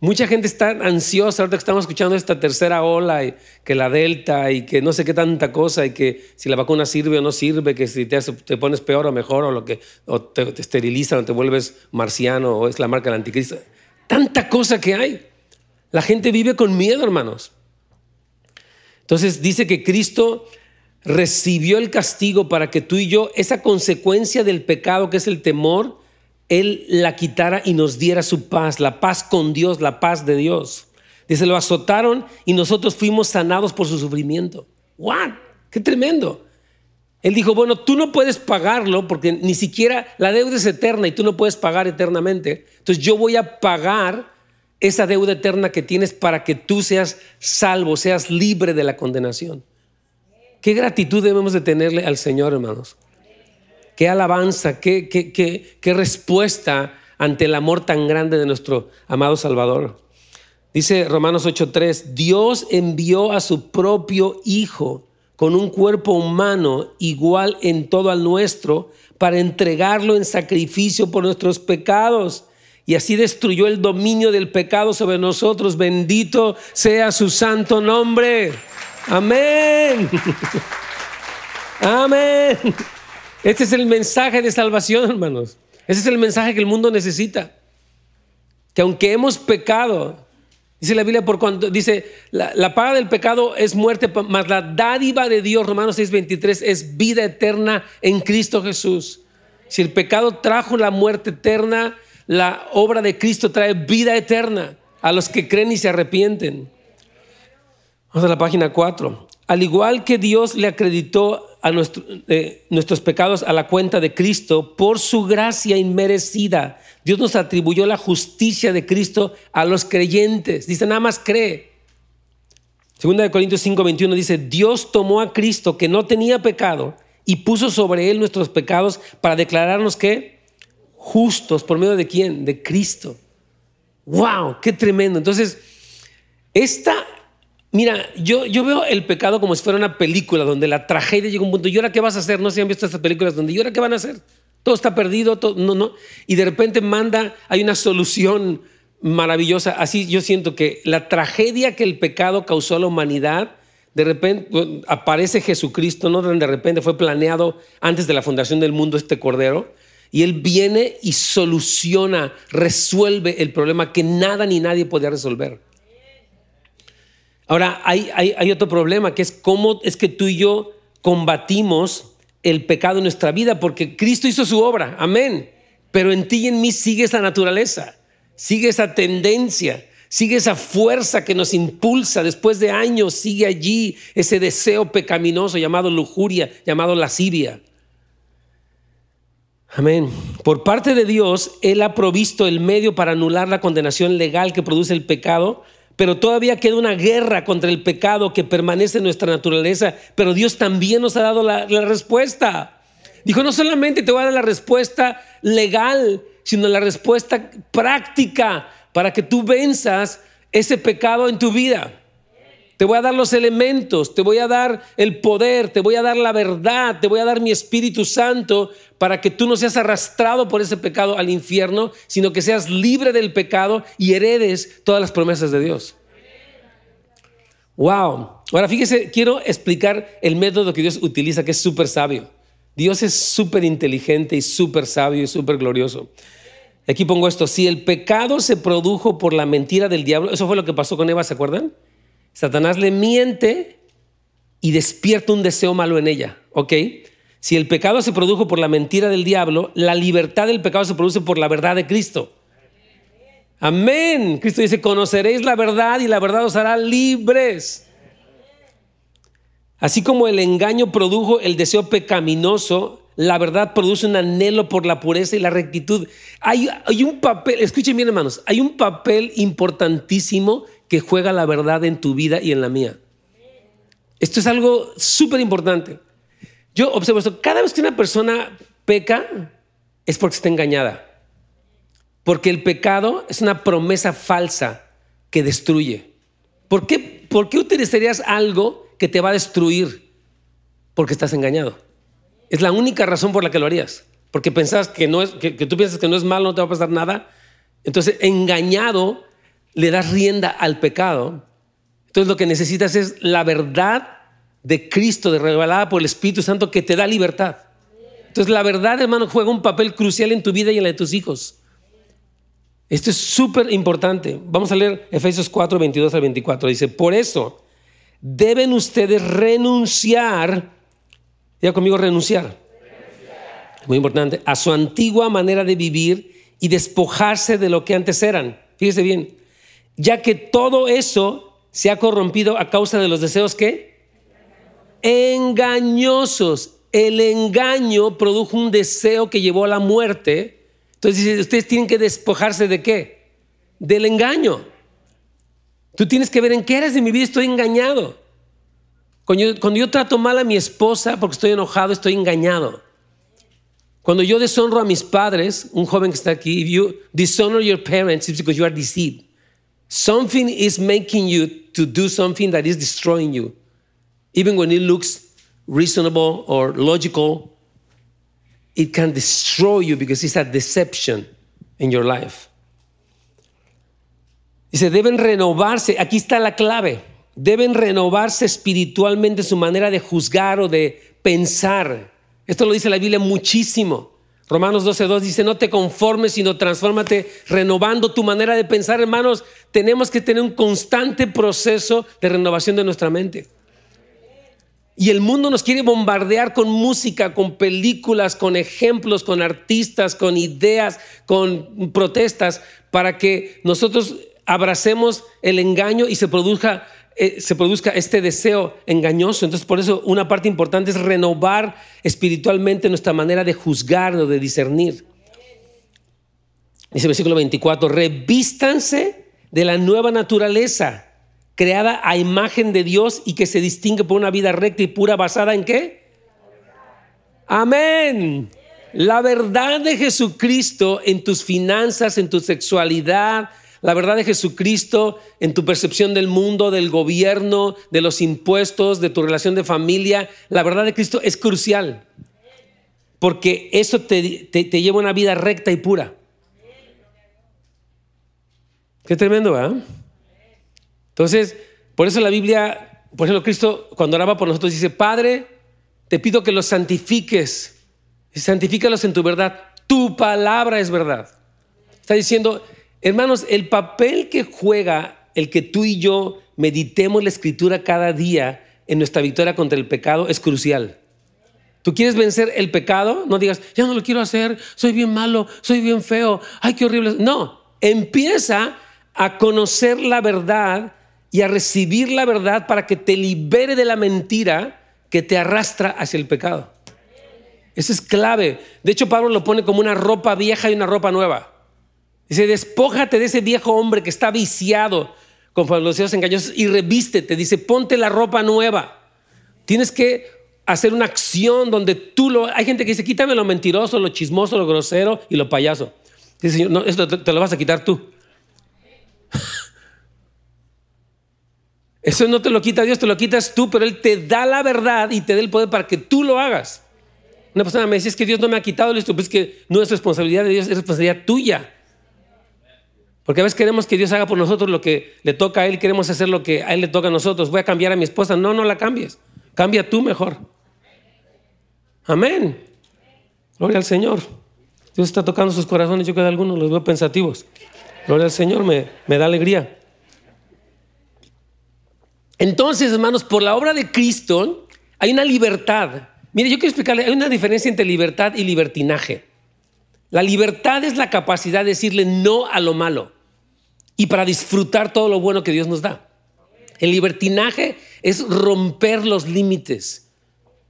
Mucha gente está ansiosa ahorita que estamos escuchando esta tercera ola y que la delta y que no sé qué tanta cosa y que si la vacuna sirve o no sirve, que si te, pones peor o mejor o, lo que, o te, te, esterilizan o te vuelves marciano o es la marca del anticristo. Tanta cosa que hay. La gente vive con miedo, hermanos. Entonces dice que Cristo recibió el castigo para que tú y yo, esa consecuencia del pecado que es el temor, él la quitara y nos diera su paz, la paz con Dios, la paz de Dios. Dice, lo azotaron y nosotros fuimos sanados por su sufrimiento. ¡Wow! ¡Qué tremendo! Él dijo, bueno, tú no puedes pagarlo porque ni siquiera la deuda es eterna y tú no puedes pagar eternamente. Entonces yo voy a pagar esa deuda eterna que tienes para que tú seas salvo, seas libre de la condenación. Qué gratitud debemos de tenerle al Señor, hermanos qué alabanza, qué, qué, qué, respuesta ante el amor tan grande de nuestro amado Salvador. Dice Romanos 8:3, Dios envió a su propio Hijo con un cuerpo humano igual en todo al nuestro para entregarlo en sacrificio por nuestros pecados. Y así destruyó el dominio del pecado sobre nosotros. Bendito sea su santo nombre. Amén. Amén. Este es el mensaje de salvación, hermanos. Ese es el mensaje que el mundo necesita. Que aunque hemos pecado, dice la Biblia por cuando dice la, paga del pecado es muerte, mas la dádiva de Dios, Romanos 6:23, es vida eterna en Cristo Jesús. Si el pecado trajo la muerte eterna, la obra de Cristo trae vida eterna a los que creen y se arrepienten. Vamos a la página 4. Al igual que Dios le acreditó a nuestros pecados a la cuenta de Cristo por su gracia inmerecida. Dios nos atribuyó la justicia de Cristo a los creyentes. Dice, nada más cree. Segunda de Corintios 5, 21 dice, Dios tomó a Cristo que no tenía pecado y puso sobre él nuestros pecados para declararnos que justos por medio de quién? De Cristo. ¡Wow! ¡Qué tremendo! Entonces, esta Mira, yo, yo veo el pecado como si fuera una película donde la tragedia llega a un punto. ¿Y ahora qué vas a hacer? No sé han visto estas películas donde ¿y ahora qué van a hacer? Todo está perdido, todo, no, no. Y de repente manda, hay una solución maravillosa. Así yo siento que la tragedia que el pecado causó a la humanidad, de repente aparece Jesucristo, no de repente fue planeado antes de la fundación del mundo este cordero, y él viene y soluciona, resuelve el problema que nada ni nadie podía resolver. Ahora, hay, otro problema, que es cómo es que tú y yo combatimos el pecado en nuestra vida, porque Cristo hizo su obra, amén. Pero en ti y en mí sigue esa naturaleza, sigue esa tendencia, sigue esa fuerza que nos impulsa después de años, sigue allí ese deseo pecaminoso llamado lujuria, llamado lascivia. Amén. Por parte de Dios, Él ha provisto el medio para anular la condenación legal que produce el pecado pero todavía queda una guerra contra el pecado que permanece en nuestra naturaleza, pero Dios también nos ha dado la, respuesta. Dijo, no solamente te voy a dar la respuesta legal, sino la respuesta práctica para que tú venzas ese pecado en tu vida. Te voy a dar los elementos, te voy a dar el poder, te voy a dar la verdad, te voy a dar mi Espíritu Santo para que tú no seas arrastrado por ese pecado al infierno, sino que seas libre del pecado y heredes todas las promesas de Dios. Wow. Ahora fíjese, quiero explicar el método que Dios utiliza, que es súper sabio. Dios es súper inteligente y súper sabio y súper glorioso. Aquí pongo esto, si el pecado se produjo por la mentira del diablo, eso fue lo que pasó con Eva, ¿se acuerdan? Satanás le miente y despierta un deseo malo en ella, ¿ok? Si el pecado se produjo por la mentira del diablo, la libertad del pecado se produce por la verdad de Cristo. Amén. Cristo dice, conoceréis la verdad y la verdad os hará libres. Así como el engaño produjo el deseo pecaminoso, la verdad produce un anhelo por la pureza y la rectitud. Hay, hay un papel, escuchen bien hermanos, hay un papel importantísimo que juega la verdad en tu vida y en la mía. Esto es algo súper importante. Yo observo esto, cada vez que una persona peca es porque está engañada. Porque el pecado es una promesa falsa que destruye. ¿Por qué, por qué utilizarías algo que te va a destruir? Porque estás engañado. Es la única razón por la que lo harías. Porque pensás que, no es, que, que tú piensas que no es malo, no te va a pasar nada. Entonces, engañado le das rienda al pecado, entonces lo que necesitas es la verdad de Cristo, de revelada por el Espíritu Santo que te da libertad. Entonces la verdad, hermano, juega un papel crucial en tu vida y en la de tus hijos. Esto es súper importante. Vamos a leer Efesios 4, 22 al 24. Dice, por eso deben ustedes renunciar, ya conmigo renunciar, muy importante, a su antigua manera de vivir y despojarse de lo que antes eran. Fíjese bien, ya que todo eso se ha corrompido a causa de los deseos que engañosos. El engaño produjo un deseo que llevó a la muerte. Entonces ustedes tienen que despojarse de qué? Del engaño. Tú tienes que ver en qué eres de mi vida estoy engañado. Cuando yo, cuando yo trato mal a mi esposa porque estoy enojado, estoy engañado. Cuando yo deshonro a mis padres, un joven que está aquí, if you dishonor your parents, it's because you are deceived. Something is making you to do something that is destroying you. Even when it looks reasonable or logical, it can destroy you because it's a deception in your life. Dice, deben renovarse, aquí está la clave, deben renovarse espiritualmente su manera de juzgar o de pensar. Esto lo dice la Biblia muchísimo. Romanos 12.2 dice, no te conformes, sino transfórmate renovando tu manera de pensar. Hermanos, tenemos que tener un constante proceso de renovación de nuestra mente. Y el mundo nos quiere bombardear con música, con películas, con ejemplos, con artistas, con ideas, con protestas, para que nosotros abracemos el engaño y se produzca eh, se produzca este deseo engañoso. Entonces, por eso una parte importante es renovar espiritualmente nuestra manera de juzgar o de discernir. Dice el versículo 24, revístanse de la nueva naturaleza, creada a imagen de Dios y que se distingue por una vida recta y pura basada en qué? Amén. La verdad de Jesucristo en tus finanzas, en tu sexualidad, la verdad de Jesucristo en tu percepción del mundo, del gobierno, de los impuestos, de tu relación de familia. La verdad de Cristo es crucial. Porque eso te, lleva a una vida recta y pura. Qué tremendo, ¿verdad? Entonces, por eso la Biblia por ejemplo, Cristo cuando oraba por nosotros dice, Padre, te pido que los santifiques, santifícalos en tu verdad, tu palabra es verdad. Está diciendo, hermanos, el papel que juega el que tú y yo meditemos la escritura cada día en nuestra victoria contra el pecado es crucial. ¿Tú quieres vencer el pecado? No digas, ya no lo quiero hacer, soy bien malo, soy bien feo, ay, qué horrible. No, empieza a conocer la verdad y a recibir la verdad para que te libere de la mentira que te arrastra hacia el pecado. Eso es clave. De hecho, Pablo lo pone como una ropa vieja y una ropa nueva. Dice, despójate de ese viejo hombre que está viciado con deseos engañosos y revístete. Dice, ponte la ropa nueva. Tienes que hacer una acción donde tú lo... Hay gente que dice, quítame lo mentiroso, lo chismoso, lo grosero y lo payaso. Dice, Señor, no, esto te lo vas a quitar tú. Eso no te lo quita Dios, te lo quitas tú, pero Él te da la verdad y te da el poder para que tú lo hagas. Una persona me dice, es que Dios no me ha quitado esto, pues es que no es responsabilidad de Dios, es responsabilidad tuya. Porque a veces queremos que Dios haga por nosotros lo que le toca a Él, queremos hacer lo que a Él le toca a nosotros. Voy a cambiar a mi esposa. No, no la cambies. Cambia tú mejor. Amén. Gloria al Señor. Dios está tocando sus corazones. Yo creo que algunos los veo pensativos. Gloria al Señor, me, me da alegría. Entonces, hermanos, por la obra de Cristo hay una libertad. Mire, yo quiero explicarle, hay una diferencia entre libertad y libertinaje. La libertad es la capacidad de decirle no a lo malo y para disfrutar todo lo bueno que Dios nos da. El libertinaje es romper los límites.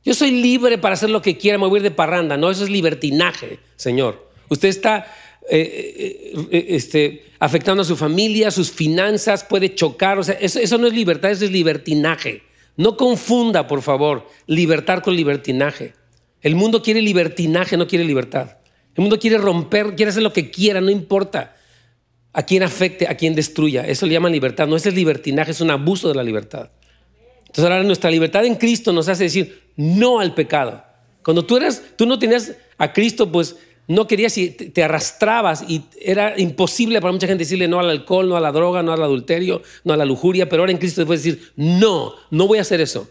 Yo soy libre para hacer lo que quiera, mover de parranda. No, eso es libertinaje, Señor. Usted está eh, eh, eh, este, afectando a su familia, sus finanzas, puede chocar. O sea, eso, no es libertad, eso es libertinaje. No confunda, por favor, libertad con libertinaje. El mundo quiere libertinaje, no quiere libertad. El mundo quiere romper, quiere hacer lo que quiera, no importa a quién afecte, a quién destruya. Eso le llaman libertad. No es el libertinaje, es un abuso de la libertad. Entonces ahora nuestra libertad en Cristo nos hace decir no al pecado. Cuando tú eras, tú no tenías a Cristo, pues no querías y te arrastrabas y era imposible para mucha gente decirle no al alcohol, no a la droga, no al adulterio, no a la lujuria, pero ahora en Cristo puedes decir, no, no voy a hacer eso.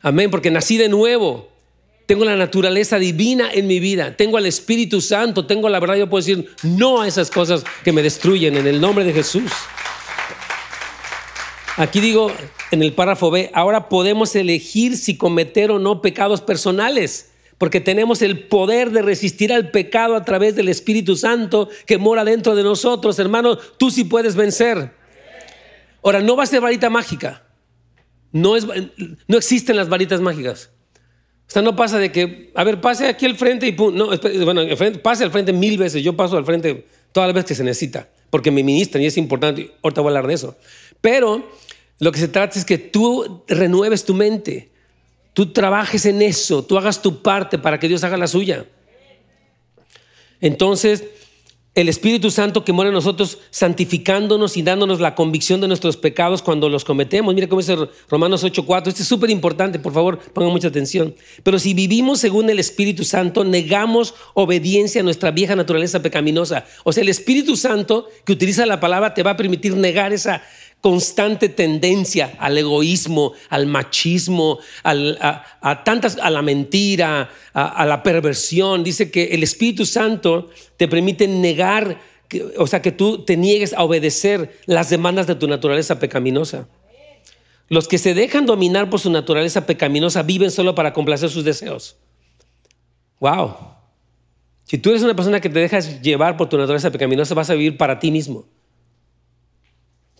Amén, porque nací de nuevo. Tengo la naturaleza divina en mi vida, tengo al Espíritu Santo, tengo la verdad, yo puedo decir no a esas cosas que me destruyen en el nombre de Jesús. Aquí digo en el párrafo B, ahora podemos elegir si cometer o no pecados personales porque tenemos el poder de resistir al pecado a través del Espíritu Santo que mora dentro de nosotros. Hermano, tú sí puedes vencer. Ahora, no va a ser varita mágica. No, es, no existen las varitas mágicas. O sea, no pasa de que, a ver, pase aquí al frente y pum. No, bueno, pase al frente mil veces. Yo paso al frente todas las veces que se necesita, porque me ministran y es importante. Ahorita voy a hablar de eso. Pero lo que se trata es que tú renueves tu mente tú trabajes en eso, tú hagas tu parte para que Dios haga la suya. Entonces, el Espíritu Santo que mora en nosotros, santificándonos y dándonos la convicción de nuestros pecados cuando los cometemos. Mira cómo dice Romanos 8:4. Esto es súper importante, por favor, pongan mucha atención. Pero si vivimos según el Espíritu Santo, negamos obediencia a nuestra vieja naturaleza pecaminosa. O sea, el Espíritu Santo que utiliza la palabra te va a permitir negar esa, constante tendencia al egoísmo, al machismo, a, tantas, a la mentira, a, la perversión. Dice que el Espíritu Santo te permite negar, o sea, que tú te niegues a obedecer las demandas de tu naturaleza pecaminosa. Los que se dejan dominar por su naturaleza pecaminosa viven solo para complacer sus deseos. Wow. Si tú eres una persona que te dejas llevar por tu naturaleza pecaminosa, vas a vivir para ti mismo.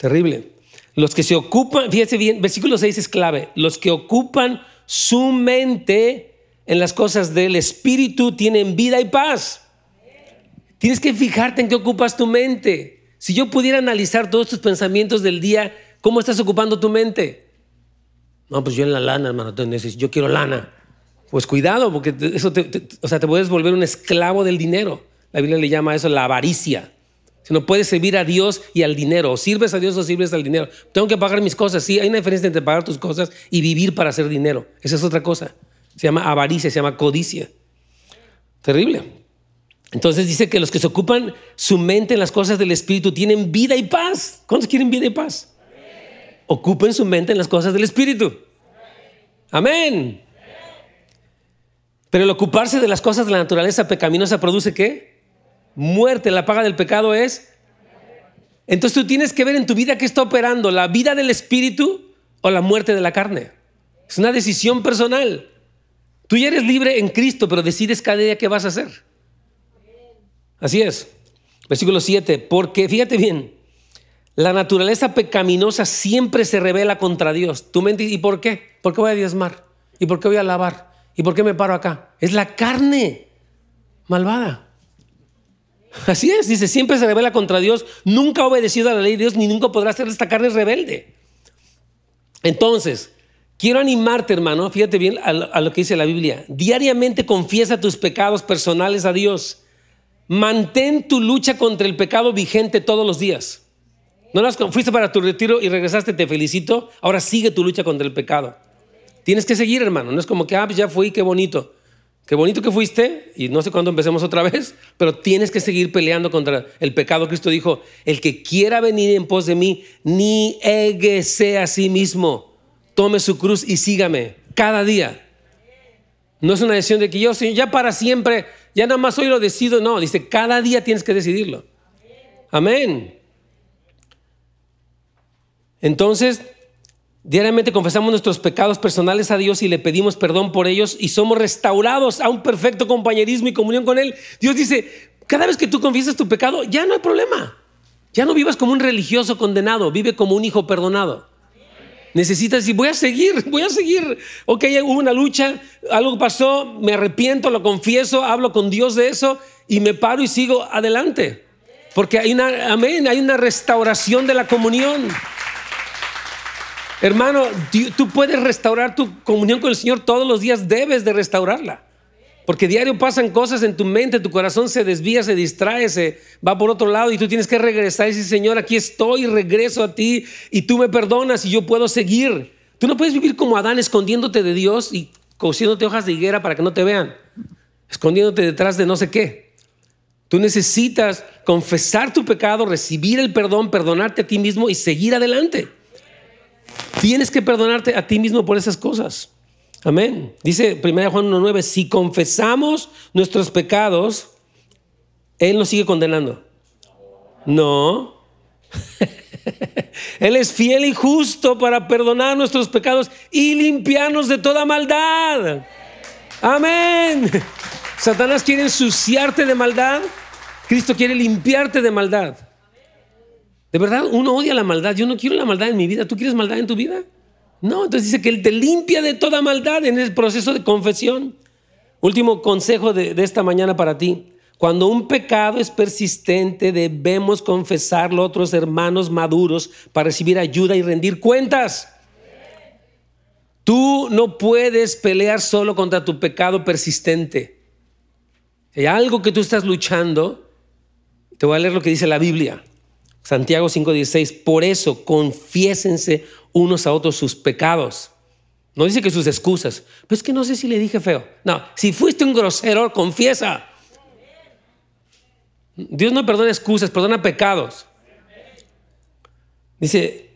Terrible. Los que se ocupan, fíjese bien, versículo 6 es clave. Los que ocupan su mente en las cosas del Espíritu tienen vida y paz. Tienes que fijarte en qué ocupas tu mente. Si yo pudiera analizar todos tus pensamientos del día, ¿cómo estás ocupando tu mente? No, pues yo en la lana, hermano, yo quiero lana. Pues cuidado, porque eso o sea, te puedes volver un esclavo del dinero. La Biblia le llama a eso la avaricia. No puedes servir a Dios y al dinero. O sirves a Dios o sirves al dinero. Tengo que pagar mis cosas. Sí, hay una diferencia entre pagar tus cosas y vivir para hacer dinero. Esa es otra cosa. Se llama avaricia, se llama codicia. Terrible. Entonces dice que los que se ocupan su mente en las cosas del Espíritu tienen vida y paz. ¿Cuántos quieren vida y paz? ocupen su mente en las cosas del Espíritu. Amén. Pero el ocuparse de las cosas de la naturaleza pecaminosa produce qué? Muerte. La paga del pecado es. Entonces tú tienes que ver en tu vida qué está operando, la vida del Espíritu o la muerte de la carne. Es una decisión personal. Tú ya eres libre en Cristo, pero decides cada día qué vas a hacer. Así es. Versículo 7. Porque, fíjate bien, la naturaleza pecaminosa siempre se revela contra Dios. Tu mente, ¿y por qué? ¿Por qué voy a diezmar? ¿Y por qué voy a lavar? ¿Y por qué me paro acá? Es la carne malvada. Así es, dice, siempre se revela contra Dios, nunca ha obedecido a la ley de Dios, ni nunca podrá ser esta carne rebelde. Entonces, quiero animarte, hermano, fíjate bien a lo que dice la Biblia. Diariamente confiesa tus pecados personales a Dios. Mantén tu lucha contra el pecado vigente todos los días. No las fuiste para tu retiro y regresaste, te felicito. Ahora sigue tu lucha contra el pecado. Tienes que seguir, hermano. No es como que, ah, pues ya fui, qué bonito. Qué bonito que fuiste, y no sé cuándo empecemos otra vez, pero tienes que seguir peleando contra el pecado. Cristo dijo, el que quiera venir en pos de mí, nieguese a sí mismo, tome su cruz y sígame cada día. No es una decisión de que yo, Señor, ya para siempre, ya nada más hoy lo decido. No, dice, cada día tienes que decidirlo. Amén. Entonces, diariamente confesamos nuestros pecados personales a Dios y le pedimos perdón por ellos y somos restaurados a un perfecto compañerismo y comunión con Él. Dios dice, cada vez que tú confiesas tu pecado, ya no hay problema. Ya no vivas como un religioso condenado, vive como un hijo perdonado. Necesitas decir, voy a seguir, voy a seguir. Ok, hubo una lucha, algo pasó, me arrepiento, lo confieso, hablo con Dios de eso y me paro y sigo adelante. Porque hay una, amén, hay una restauración de la comunión. Hermano, tú puedes restaurar tu comunión con el Señor todos los días, debes de restaurarla. Porque diario pasan cosas en tu mente, tu corazón se desvía, se distrae, se va por otro lado y tú tienes que regresar y decir, Señor, aquí estoy, regreso a ti y tú me perdonas y yo puedo seguir. Tú no puedes vivir como Adán escondiéndote de Dios y cosiéndote hojas de higuera para que no te vean, escondiéndote detrás de no sé qué. Tú necesitas confesar tu pecado, recibir el perdón, perdonarte a ti mismo y seguir adelante. Tienes que perdonarte a ti mismo por esas cosas. Amén. Dice 1 Juan 1.9, si confesamos nuestros pecados, Él nos sigue condenando. No. Él es fiel y justo para perdonar nuestros pecados y limpiarnos de toda maldad. Amén. Satanás quiere ensuciarte de maldad. Cristo quiere limpiarte de maldad. De verdad, uno odia la maldad. Yo no quiero la maldad en mi vida. ¿Tú quieres maldad en tu vida? No, entonces dice que Él te limpia de toda maldad en el proceso de confesión. Último consejo de, esta mañana para ti. Cuando un pecado es persistente, debemos confesarlo a otros hermanos maduros para recibir ayuda y rendir cuentas. Tú no puedes pelear solo contra tu pecado persistente. Si hay algo que tú estás luchando, te voy a leer lo que dice la Biblia. Santiago 5:16, por eso confiésense unos a otros sus pecados. No dice que sus excusas, pero es que no sé si le dije feo. No, si fuiste un grosero, confiesa. Dios no perdona excusas, perdona pecados. Dice,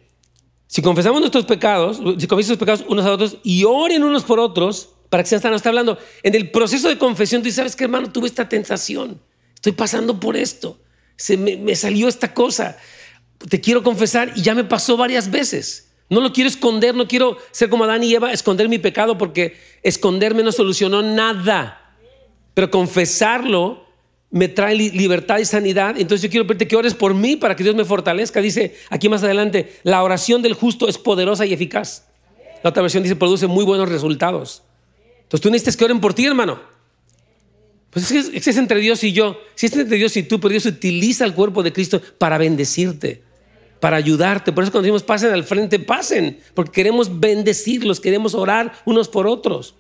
si confesamos nuestros pecados, si confesamos pecados unos a otros y oren unos por otros, para que sean sanos, está hablando, en el proceso de confesión, tú sabes que hermano, tuve esta tentación, estoy pasando por esto se me, salió esta cosa. Te quiero confesar y ya me pasó varias veces. No lo quiero esconder, no quiero ser como Adán y Eva, esconder mi pecado porque esconderme no solucionó nada. Pero confesarlo me trae libertad y sanidad. Entonces yo quiero pedirte que ores por mí para que Dios me fortalezca. Dice aquí más adelante, la oración del justo es poderosa y eficaz. La otra versión dice, produce muy buenos resultados. Entonces tú necesitas que oren por ti, hermano. Pues es que es, entre Dios y yo. Si es entre Dios y tú, pero Dios utiliza el cuerpo de Cristo para bendecirte, para ayudarte. Por eso cuando decimos pasen al frente, pasen, porque queremos bendecirlos, queremos orar unos por otros.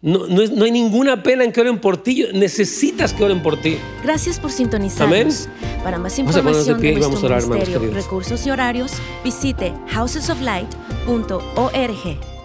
No, no, hay ninguna pena en que oren por ti. Necesitas que oren por ti. Gracias por sintonizarnos. Para más información de, nuestro ministerio, recursos y horarios, visite housesoflight.org.